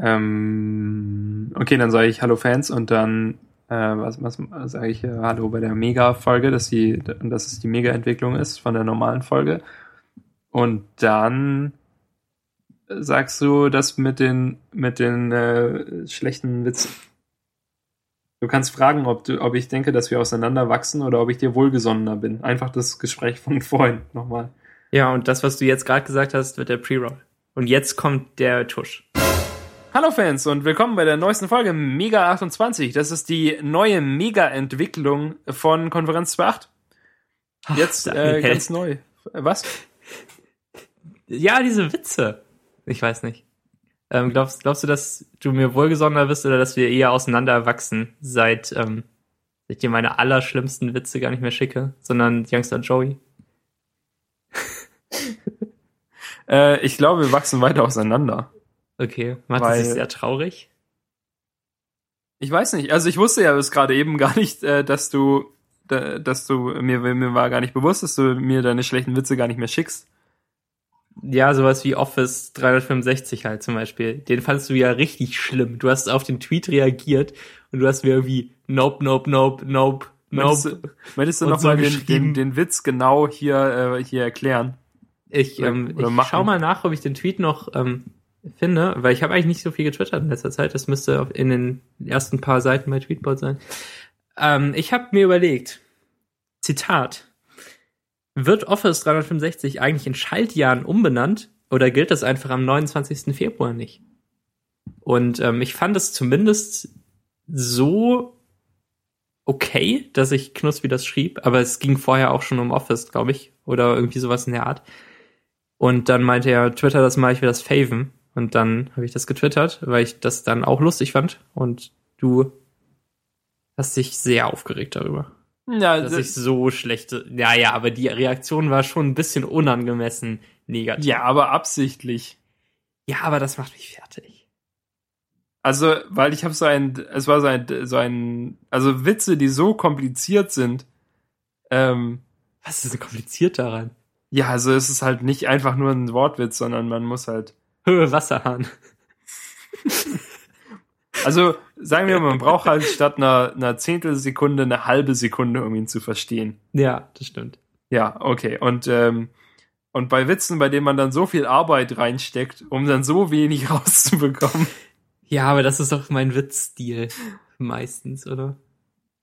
Ähm, okay, dann sage ich Hallo Fans und dann äh, was, was sage ich äh, Hallo bei der Mega-Folge, dass dass es die Mega-Entwicklung ist von der normalen Folge. Und dann sagst du das mit den mit den äh, schlechten Witzen. Du kannst fragen, ob du, ob ich denke, dass wir auseinanderwachsen oder ob ich dir wohlgesonnener bin. Einfach das Gespräch von vorhin nochmal. Ja, und das, was du jetzt gerade gesagt hast, wird der Pre-Roll. Und jetzt kommt der Tusch. Hallo Fans und willkommen bei der neuesten Folge Mega 28. Das ist die neue Mega-Entwicklung von Konferenz 2.8. Jetzt äh, ganz neu. Was? Ja, diese Witze. Ich weiß nicht. Ähm, glaubst, glaubst du, dass du mir wohlgesonnener bist oder dass wir eher auseinanderwachsen, seit ähm, ich dir meine allerschlimmsten Witze gar nicht mehr schicke, sondern Youngster Joey? äh, ich glaube, wir wachsen weiter auseinander. Okay, macht Weil, sich sehr traurig? Ich weiß nicht. Also ich wusste ja bis gerade eben gar nicht, äh, dass du, dass du mir mir war gar nicht bewusst, dass du mir deine schlechten Witze gar nicht mehr schickst. Ja, sowas wie Office 365 halt zum Beispiel. Den fandst du ja richtig schlimm. Du hast auf den Tweet reagiert und du hast mir irgendwie Nope, Nope, Nope, Nope, Nope. Möchtest du, du nochmal so den, den, den Witz genau hier, äh, hier erklären? Ich, ähm, ich schau mal nach, ob ich den Tweet noch ähm, finde, weil ich habe eigentlich nicht so viel getwittert in letzter Zeit. Das müsste in den ersten paar Seiten bei Tweetbot sein. Ähm, ich habe mir überlegt, Zitat, wird Office 365 eigentlich in Schaltjahren umbenannt oder gilt das einfach am 29. Februar nicht? Und ähm, ich fand es zumindest so okay, dass ich Knuspi das schrieb, aber es ging vorher auch schon um Office, glaube ich, oder irgendwie sowas in der Art. Und dann meinte er, Twitter das mal, ich will das faven. Und dann habe ich das getwittert, weil ich das dann auch lustig fand. Und du hast dich sehr aufgeregt darüber. Ja, dass ich so schlechte. Ja, ja, aber die Reaktion war schon ein bisschen unangemessen negativ. Ja, aber absichtlich. Ja, aber das macht mich fertig. Also, weil ich habe so ein, es war so ein, so ein, also Witze, die so kompliziert sind. Ähm, Was ist denn kompliziert daran? Ja, also es ist halt nicht einfach nur ein Wortwitz, sondern man muss halt. Höhe Wasserhahn. Also sagen wir mal, man braucht halt statt einer, einer Zehntelsekunde eine halbe Sekunde, um ihn zu verstehen. Ja, das stimmt. Ja, okay. Und, ähm, und bei Witzen, bei denen man dann so viel Arbeit reinsteckt, um dann so wenig rauszubekommen. Ja, aber das ist doch mein Witzstil meistens, oder?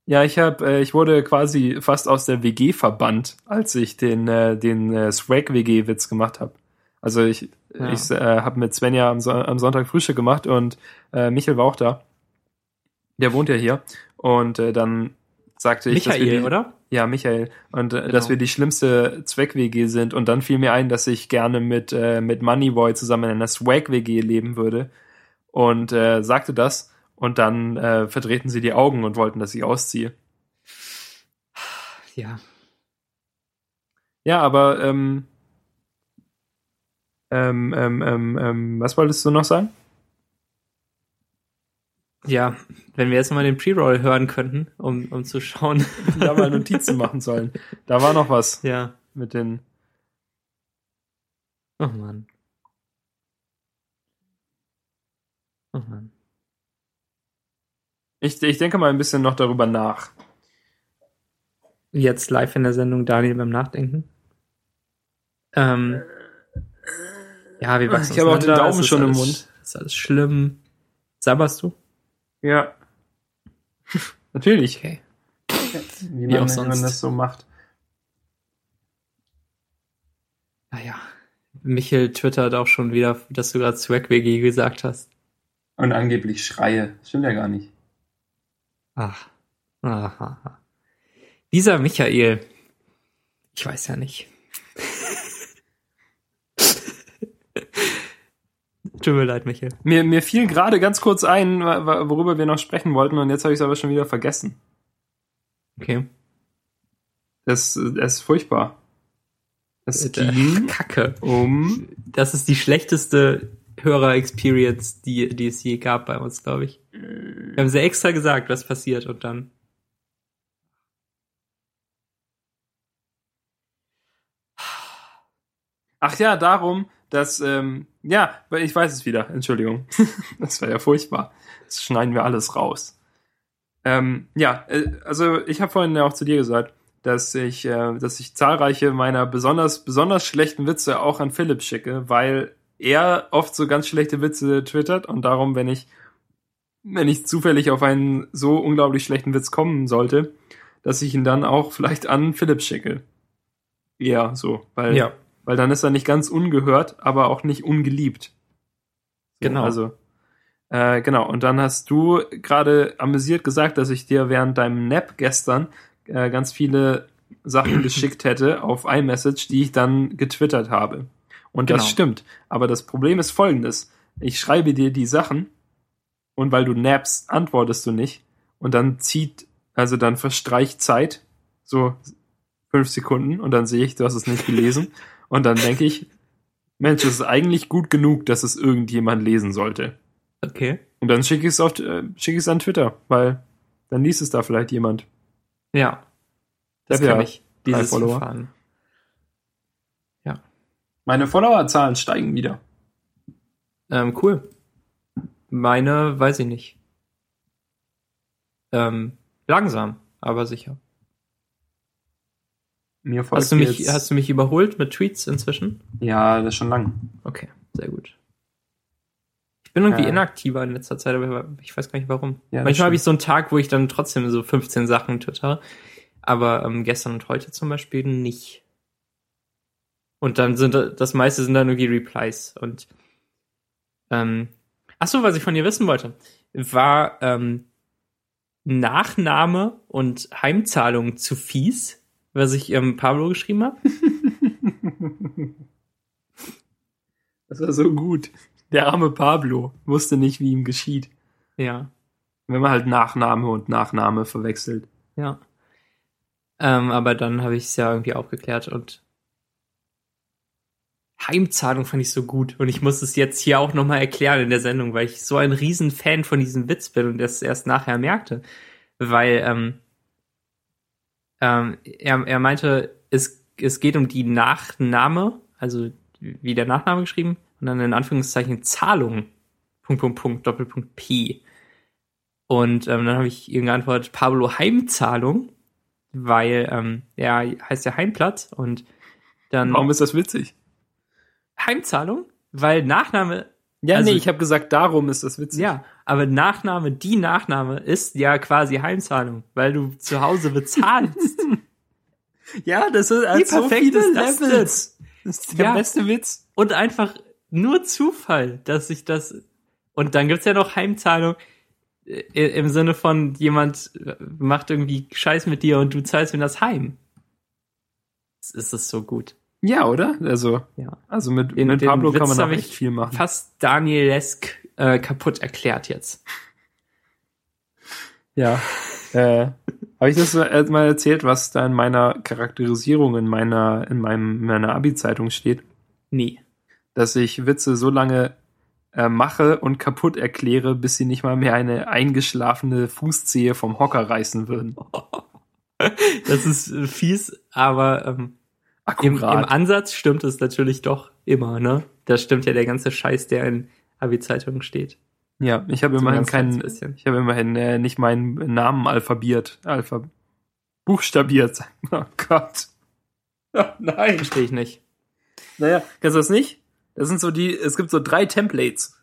Ja, ich habe, äh, ich wurde quasi fast aus der WG verbannt, als ich den äh, den äh, Swag WG Witz gemacht habe. Also ich ja. ich äh, habe mit Svenja am, so am Sonntag Frühstück gemacht und äh, Michael war auch da. Der wohnt ja hier und äh, dann sagte ich, Michael, die, oder? Ja, Michael und äh, genau. dass wir die schlimmste Zweck WG sind und dann fiel mir ein, dass ich gerne mit äh, mit Moneyboy zusammen in einer Swag WG leben würde und äh, sagte das und dann verdrehten sie die Augen und wollten, dass ich ausziehe. Ja. Ja, aber ähm, ähm, ähm, ähm, ähm, was wolltest du noch sagen? Ja, wenn wir jetzt mal den Pre-Roll hören könnten, um, um zu schauen. da mal Notizen machen sollen. Da war noch was. Ja. Mit den. Oh Mann. Oh Mann. Ich, ich denke mal ein bisschen noch darüber nach. Jetzt live in der Sendung Daniel beim Nachdenken. Ähm, ja, wir wachsen Ich habe auch den Daumen schon im Mund. Ist alles schlimm. Sabberst du? Ja. Natürlich. Okay. Wie, man, auch sonst. man das so macht. Naja. Michel twittert auch schon wieder, dass du gerade Swag-WG gesagt hast. Und angeblich schreie. Stimmt ja gar nicht. Ach. Aha. Dieser Michael. Ich weiß ja nicht. Tut mir leid, Michael. Mir, mir fiel gerade ganz kurz ein, worüber wir noch sprechen wollten, und jetzt habe ich es aber schon wieder vergessen. Okay. Das, das ist furchtbar. Es äh, ging Kacke. um. Das ist die schlechteste Hörer-Experience, die, die es je gab bei uns, glaube ich. Wir haben sehr extra gesagt, was passiert, und dann. Ach ja, darum, dass, ähm, ja, ich weiß es wieder, Entschuldigung. das war ja furchtbar. Das schneiden wir alles raus. Ähm, ja, äh, also ich habe vorhin ja auch zu dir gesagt, dass ich, äh, dass ich zahlreiche meiner besonders, besonders schlechten Witze auch an Philipp schicke, weil er oft so ganz schlechte Witze twittert und darum, wenn ich, wenn ich zufällig auf einen so unglaublich schlechten Witz kommen sollte, dass ich ihn dann auch vielleicht an Philipp schicke. Ja, so, weil, ja. Weil dann ist er nicht ganz ungehört, aber auch nicht ungeliebt. So, genau. Also, äh, genau. Und dann hast du gerade amüsiert gesagt, dass ich dir während deinem Nap gestern äh, ganz viele Sachen geschickt hätte auf iMessage, die ich dann getwittert habe. Und genau. das stimmt. Aber das Problem ist folgendes. Ich schreibe dir die Sachen und weil du naps, antwortest du nicht. Und dann zieht, also dann verstreicht Zeit, so fünf Sekunden, und dann sehe ich, du hast es nicht gelesen. und dann denke ich, Mensch, es ist eigentlich gut genug, dass es irgendjemand lesen sollte. Okay. Und dann schicke ich es auf, äh, schicke ich es an Twitter, weil dann liest es da vielleicht jemand. Ja. Das kann ja ich. Dieses Follower. Verfahren. Ja. Meine Followerzahlen steigen wieder. Ähm, cool. Meine weiß ich nicht. Ähm, langsam, aber sicher. Mir hast, du mich, hast du mich überholt mit Tweets inzwischen? Ja, das ist schon lang. Okay, sehr gut. Ich bin irgendwie äh. inaktiver in letzter Zeit, aber ich weiß gar nicht warum. Ja, Manchmal habe ich so einen Tag, wo ich dann trotzdem so 15 Sachen twitter, aber ähm, gestern und heute zum Beispiel nicht. Und dann sind das meiste sind dann irgendwie Replies und ähm, ach so, was ich von dir wissen wollte, war ähm, Nachname und Heimzahlung zu fies, was ich ähm, Pablo geschrieben habe. Das war so gut. Der arme Pablo wusste nicht, wie ihm geschieht. Ja. Wenn man halt Nachname und Nachname verwechselt. Ja. Ähm, aber dann habe ich es ja irgendwie aufgeklärt und Heimzahlung fand ich so gut und ich muss es jetzt hier auch nochmal erklären in der Sendung, weil ich so ein Riesenfan von diesem Witz bin und das erst nachher merkte. Weil ähm, ähm, er, er meinte, es, es geht um die Nachname, also wie der Nachname geschrieben, und dann in Anführungszeichen Zahlung, Punkt, Punkt, Punkt, Doppelpunkt P. Und ähm, dann habe ich ihm geantwortet, Pablo Heimzahlung, weil ähm, er heißt ja Heimplatz und dann. Warum ist das witzig? Heimzahlung? Weil Nachname. Ja, also, nee, ich habe gesagt, darum ist das witzig. Ja, aber Nachname, die Nachname ist ja quasi Heimzahlung, weil du zu Hause bezahlst. ja, das ist also so viele Levels. Das ist der ja. beste Witz. Und einfach nur Zufall, dass ich das. Und dann gibt's ja noch Heimzahlung äh, im Sinne von jemand macht irgendwie Scheiß mit dir und du zahlst ihm das heim. Das ist es so gut. Ja, oder? Also, ja. also mit, In, mit Pablo kann man auch echt viel machen. Fast Danielesk äh, kaputt erklärt jetzt. Ja. äh, Habe ich das mal erzählt, was da in meiner Charakterisierung in meiner in meinem in meiner Abi-Zeitung steht? Nee dass ich Witze so lange äh, mache und kaputt erkläre, bis sie nicht mal mehr eine eingeschlafene Fußzehe vom Hocker reißen würden. Das ist äh, fies, aber ähm, im, im, Ansatz stimmt es natürlich doch immer, ne? Das stimmt ja der ganze Scheiß, der in Abi-Zeitungen steht. Ja, ich habe immerhin keinen, ich habe immerhin äh, nicht meinen Namen alphabiert, alpha buchstabiert. Oh Gott. Oh, nein. Verstehe ich nicht. Naja, kennst du das nicht? Das sind so die, es gibt so drei Templates.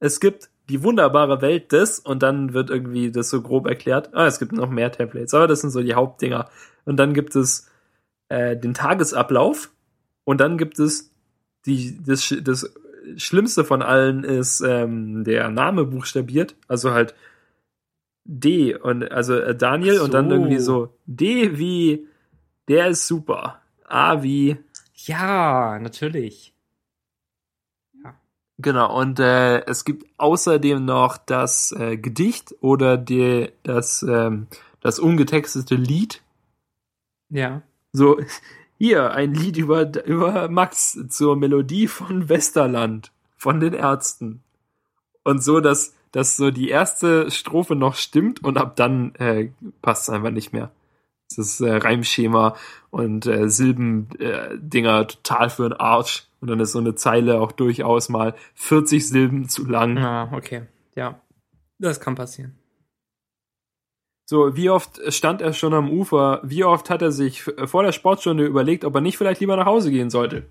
Es gibt die wunderbare Welt des und dann wird irgendwie das so grob erklärt. Ah, es gibt noch mehr Templates, aber das sind so die Hauptdinger. Und dann gibt es äh, den Tagesablauf und dann gibt es die, das, das Schlimmste von allen ist ähm, der Name buchstabiert, also halt D und also äh, Daniel so. und dann irgendwie so D wie der ist super, A wie ja natürlich Genau, und äh, es gibt außerdem noch das äh, Gedicht oder die, das, ähm, das ungetextete Lied. Ja. So, hier, ein Lied über, über Max zur Melodie von Westerland, von den Ärzten. Und so, dass, dass so die erste Strophe noch stimmt und ab dann äh, passt es einfach nicht mehr. Das ist äh, Reimschema und äh, Silbendinger äh, total für den Arsch. Und dann ist so eine Zeile auch durchaus mal 40 Silben zu lang. Ah, okay. Ja. Das kann passieren. So, wie oft stand er schon am Ufer? Wie oft hat er sich vor der Sportstunde überlegt, ob er nicht vielleicht lieber nach Hause gehen sollte?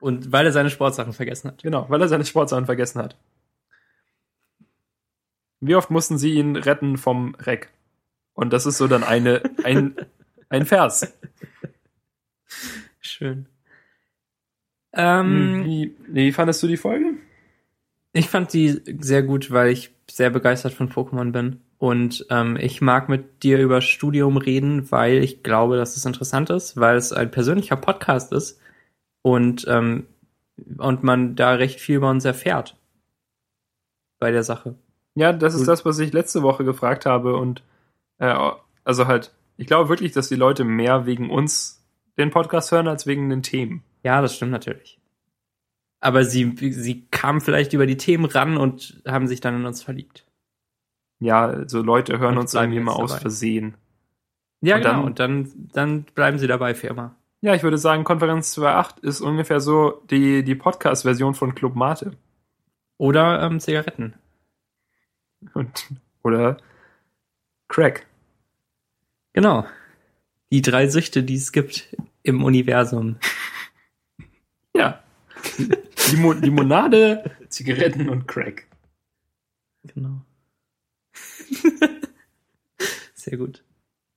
Und weil er seine Sportsachen vergessen hat. Genau, weil er seine Sportsachen vergessen hat. Wie oft mussten sie ihn retten vom Reck? Und das ist so dann eine, ein, ein Vers. Schön. Ähm, wie, wie fandest du die Folge? Ich fand die sehr gut, weil ich sehr begeistert von Pokémon bin. Und ähm, ich mag mit dir über Studium reden, weil ich glaube, dass es interessant ist, weil es ein persönlicher Podcast ist und, ähm, und man da recht viel über uns erfährt bei der Sache. Ja, das ist das, was ich letzte Woche gefragt habe und äh, also halt, ich glaube wirklich, dass die Leute mehr wegen uns den Podcast hören als wegen den Themen. Ja, das stimmt natürlich. Aber sie, sie kamen vielleicht über die Themen ran und haben sich dann in uns verliebt. Ja, also Leute hören und uns irgendwie mal aus Versehen. Ja, und genau. Dann, und dann, dann bleiben sie dabei für immer. Ja, ich würde sagen, Konferenz 2.8 ist ungefähr so die, die Podcast-Version von Club Mate. Oder ähm, Zigaretten. Und, oder Crack. Genau. Die drei Süchte, die es gibt im Universum. Ja. Limo Limonade, Zigaretten und Crack. Genau. Sehr gut.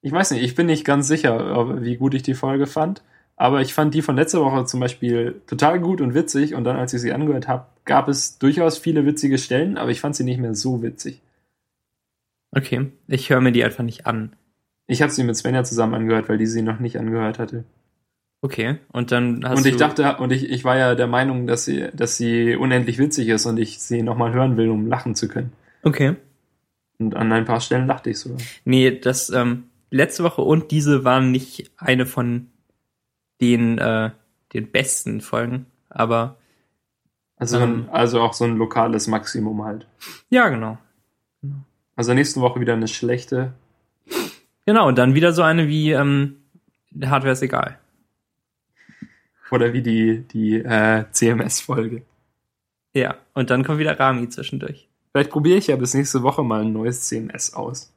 Ich weiß nicht, ich bin nicht ganz sicher, wie gut ich die Folge fand, aber ich fand die von letzter Woche zum Beispiel total gut und witzig und dann, als ich sie angehört habe, gab es durchaus viele witzige Stellen, aber ich fand sie nicht mehr so witzig. Okay, ich höre mir die einfach nicht an. Ich habe sie mit Svenja zusammen angehört, weil die sie noch nicht angehört hatte. Okay, und dann hast Und ich dachte, und ich, ich war ja der Meinung, dass sie, dass sie unendlich witzig ist und ich sie nochmal hören will, um lachen zu können. Okay. Und an ein paar Stellen dachte ich sogar. Nee, das, ähm, letzte Woche und diese waren nicht eine von den, äh, den besten Folgen, aber. Also, ähm, also auch so ein lokales Maximum halt. Ja, genau. Also nächste Woche wieder eine schlechte. Genau, und dann wieder so eine wie ähm, Hardware ist egal. Oder wie die, die äh, CMS-Folge. Ja, und dann kommt wieder Rami zwischendurch. Vielleicht probiere ich ja bis nächste Woche mal ein neues CMS aus.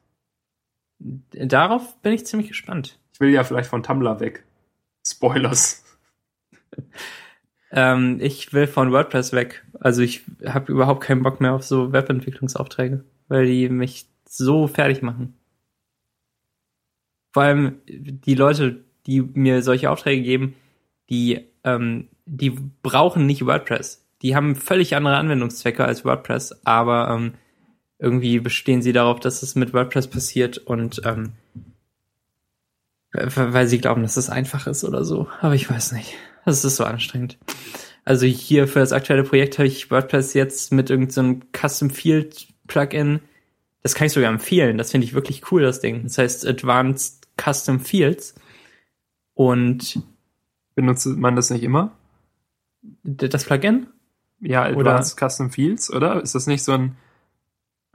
Darauf bin ich ziemlich gespannt. Ich will ja vielleicht von Tumblr weg. Spoilers. ähm, ich will von WordPress weg. Also ich habe überhaupt keinen Bock mehr auf so Webentwicklungsaufträge, weil die mich so fertig machen. Vor allem die Leute, die mir solche Aufträge geben, die, ähm, die brauchen nicht WordPress. Die haben völlig andere Anwendungszwecke als WordPress, aber ähm, irgendwie bestehen sie darauf, dass es mit WordPress passiert und ähm, weil sie glauben, dass es einfach ist oder so. Aber ich weiß nicht. Das ist so anstrengend. Also hier für das aktuelle Projekt habe ich WordPress jetzt mit irgendeinem so Custom Field Plugin. Das kann ich sogar empfehlen. Das finde ich wirklich cool, das Ding. Das heißt Advanced Custom Fields. Und benutzt man das nicht immer? Das Plugin? Ja, Advanced oder? Custom Fields, oder? Ist das nicht so ein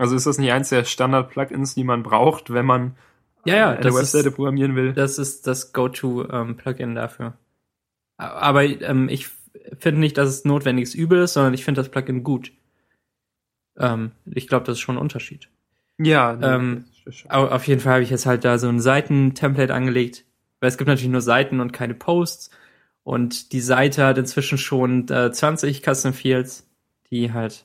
also ist das nicht eins der Standard-Plugins, die man braucht, wenn man ja, ja, eine Webseite ist, programmieren will? Das ist das Go-To-Plugin ähm, dafür. Aber ähm, ich finde nicht, dass es notwendiges Übel ist, sondern ich finde das Plugin gut. Ähm, ich glaube, das ist schon ein Unterschied. Ja, ähm, auf jeden Fall habe ich jetzt halt da so ein Seiten-Template angelegt, weil es gibt natürlich nur Seiten und keine Posts. Und die Seite hat inzwischen schon äh, 20 Custom Fields, die halt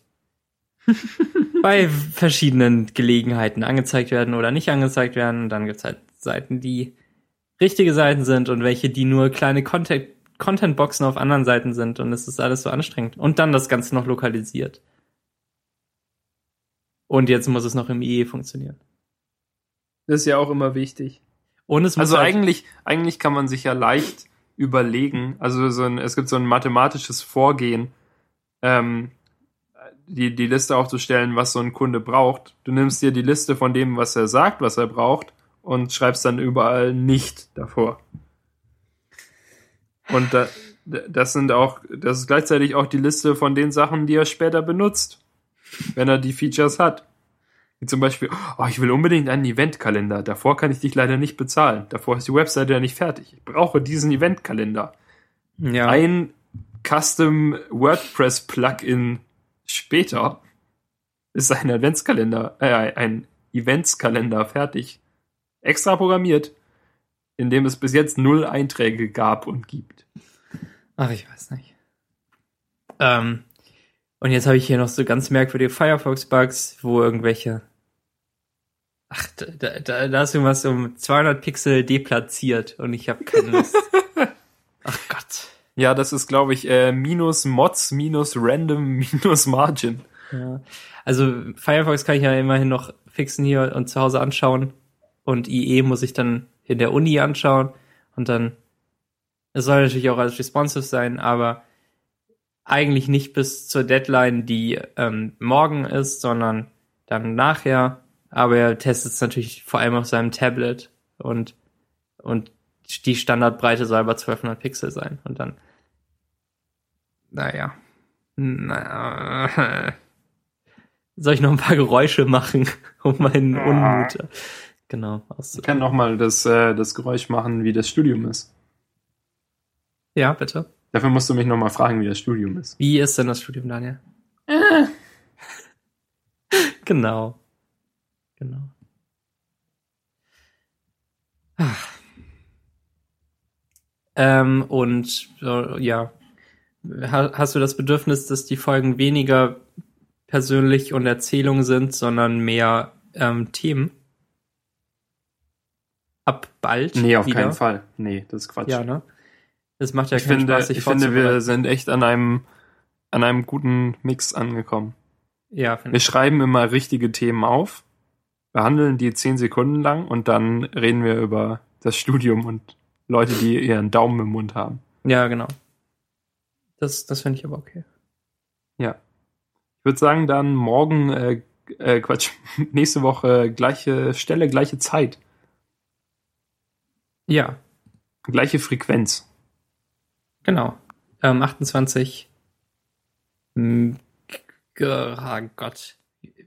bei verschiedenen Gelegenheiten angezeigt werden oder nicht angezeigt werden. Und dann gibt's halt Seiten, die richtige Seiten sind und welche, die nur kleine Content Content-Boxen auf anderen Seiten sind und es ist alles so anstrengend. Und dann das Ganze noch lokalisiert. Und jetzt muss es noch im IE funktionieren. Das ist ja auch immer wichtig. Und es muss also halt eigentlich, eigentlich kann man sich ja leicht überlegen, also so ein, es gibt so ein mathematisches Vorgehen, ähm, die, die Liste aufzustellen, was so ein Kunde braucht. Du nimmst dir die Liste von dem, was er sagt, was er braucht, und schreibst dann überall nicht davor. Und da, das sind auch, das ist gleichzeitig auch die Liste von den Sachen, die er später benutzt, wenn er die Features hat. Wie zum Beispiel, oh, ich will unbedingt einen Eventkalender. Davor kann ich dich leider nicht bezahlen. Davor ist die Webseite ja nicht fertig. Ich brauche diesen Eventkalender. Ja. Ein Custom WordPress Plugin später ist ein Adventskalender, äh, ein Eventskalender fertig. Extra programmiert, in dem es bis jetzt null Einträge gab und gibt. Ach, ich weiß nicht. Ähm, und jetzt habe ich hier noch so ganz merkwürdige Firefox-Bugs, wo irgendwelche. Ach, da, da, da ist irgendwas um 200 Pixel deplatziert und ich habe keine Lust. Ach Gott. Ja, das ist, glaube ich, äh, minus Mods, minus Random, minus Margin. Ja. Also Firefox kann ich ja immerhin noch fixen hier und zu Hause anschauen. Und IE muss ich dann in der Uni anschauen. Und dann, es soll natürlich auch alles responsive sein, aber eigentlich nicht bis zur Deadline, die ähm, morgen ist, sondern dann nachher. Aber er testet es natürlich vor allem auf seinem Tablet und, und die Standardbreite soll aber 1200 Pixel sein. Und dann, naja, naja. Soll ich noch ein paar Geräusche machen, um meinen Unmut, genau, Ich kann noch mal das, äh, das Geräusch machen, wie das Studium ist. Ja, bitte. Dafür musst du mich noch mal fragen, wie das Studium ist. Wie ist denn das Studium, Daniel? Äh. genau. Genau. Ach. Ähm, und äh, ja, hast du das Bedürfnis, dass die Folgen weniger persönlich und Erzählung sind, sondern mehr ähm, Themen? Ab bald? Nee, auf wieder? keinen Fall. Nee, das ist Quatsch. Ja, ne? Das macht ja ich keinen finde, Spaß, Ich finde, wir sind echt an einem, an einem guten Mix angekommen. Ja, finde Wir ich. schreiben immer richtige Themen auf, behandeln die zehn Sekunden lang und dann reden wir über das Studium und Leute, die ihren Daumen im Mund haben. Ja, genau. Das, das finde ich aber okay. Ja. Ich würde sagen, dann morgen, äh, äh, Quatsch, nächste Woche gleiche Stelle, gleiche Zeit. Ja. Gleiche Frequenz. Genau. Ähm, 28. M oh Gott.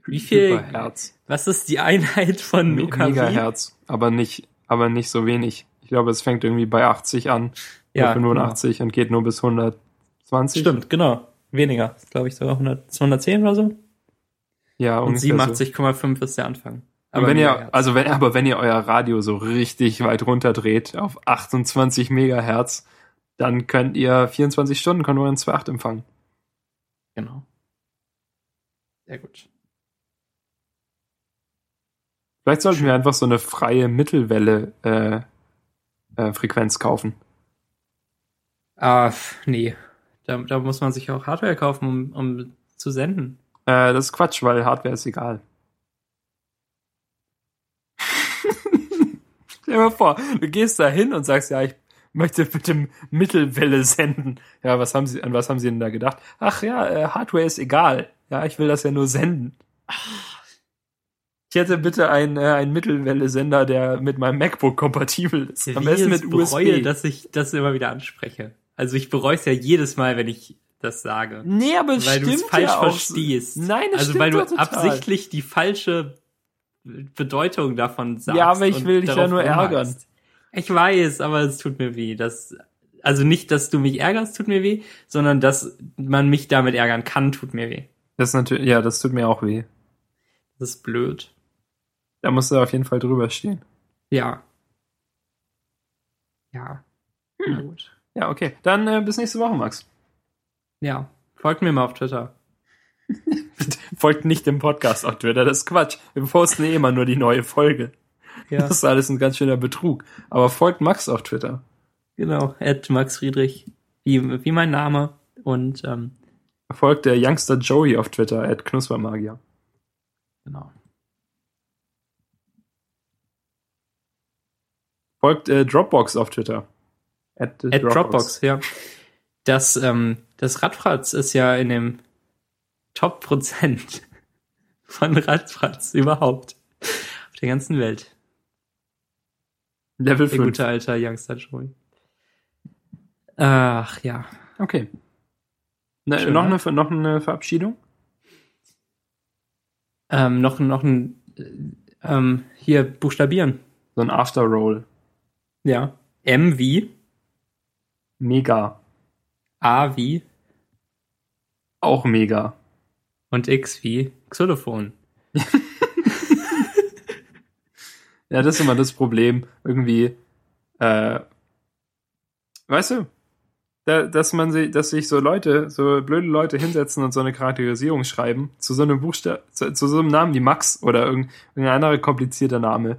Wie viel? Herz. Was ist die Einheit von UKW? Megahertz, aber nicht, aber nicht so wenig. Ich glaube, es fängt irgendwie bei 80 an, ja, 85 genau. und geht nur bis 120. Stimmt, genau. Weniger. Glaube ich sogar 100, 110 oder so. Ja, und 87,5 so. ist der Anfang. Aber wenn ihr, also wenn, aber wenn ihr euer Radio so richtig weit runterdreht auf 28 Megahertz, dann könnt ihr 24 Stunden Konvoi 2.8 empfangen. Genau. Sehr gut. Vielleicht sollten wir einfach so eine freie Mittelwelle äh, äh, Frequenz kaufen. Ah, nee. Da, da muss man sich auch Hardware kaufen, um, um zu senden. Äh, das ist Quatsch, weil Hardware ist egal. Stell dir mal vor, du gehst da hin und sagst, ja, ich möchte bitte Mittelwelle senden. Ja, was haben Sie, an was haben Sie denn da gedacht? Ach ja, äh, Hardware ist egal. Ja, ich will das ja nur senden. Ich hätte bitte einen, äh, einen Mittelwelle-Sender, der mit meinem MacBook kompatibel ist. Am besten mit USB. Ich bereue, dass ich das immer wieder anspreche. Also ich bereue es ja jedes Mal, wenn ich das sage. Nee, aber es weil stimmt du es falsch ja verstehst. Nein, es Also weil du absichtlich die falsche Bedeutung davon sagst. Ja, aber ich will dich ja nur ärgern. Ich weiß, aber es tut mir weh. Das, also nicht, dass du mich ärgerst, tut mir weh, sondern dass man mich damit ärgern kann, tut mir weh. Das ist natürlich, ja, das tut mir auch weh. Das ist blöd. Da musst du auf jeden Fall drüber stehen. Ja. Ja. Hm. Na gut. Ja, okay. Dann äh, bis nächste Woche, Max. Ja. Folgt mir mal auf Twitter. Folgt nicht dem Podcast auf Twitter, das ist Quatsch. Wir posten eh immer nur die neue Folge. Ja. Das ist alles ein ganz schöner Betrug. Aber folgt Max auf Twitter. Genau, at Max Friedrich, wie, wie mein Name. Und ähm, folgt der Youngster Joey auf Twitter, at Knuspermagier. Genau. Folgt äh, Dropbox auf Twitter. At, at Dropbox. Dropbox. ja. Das, ähm, das Radfratz ist ja in dem Top-Prozent von Radfratz überhaupt auf der ganzen Welt. Level 5. Der gute alter Youngster Joey. Ach ja. Okay. Ne, Schön, noch, ne? eine, noch eine Verabschiedung? Ähm, noch, noch ein ähm, hier buchstabieren. So ein Afterroll. Ja. M wie? Mega. A wie? Auch mega. Und X wie Xylophon. ja, das ist immer das Problem. Irgendwie, äh, weißt du, da, dass man sich, dass sich so Leute, so blöde Leute hinsetzen und so eine Charakterisierung schreiben zu so einem Buchstaben, zu, zu, so einem Namen wie Max oder irgendein anderer komplizierter Name,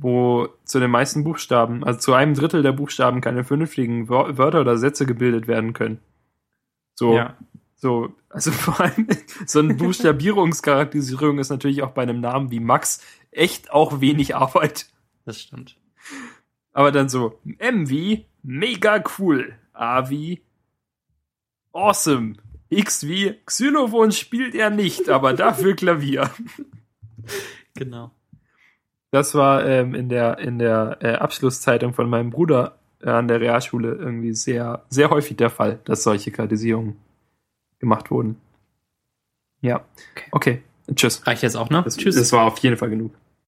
wo zu den meisten Buchstaben, also zu einem Drittel der Buchstaben keine vernünftigen Wörter oder Sätze gebildet werden können. So, ja. so, also vor allem so eine Buchstabierungscharakterisierung ist natürlich auch bei einem Namen wie Max echt auch wenig Arbeit. Das stimmt. Aber dann so M wie mega cool. A wie Awesome. X wie Xylophon spielt er nicht, aber dafür Klavier. Genau. Das war ähm, in der in der äh, Abschlusszeitung von meinem Bruder äh, an der Realschule irgendwie sehr sehr häufig der Fall, dass solche Kartisierungen gemacht wurden. Ja. Okay. okay. Tschüss. Reicht jetzt auch, ne? Das, Tschüss. Das war auf jeden Fall genug.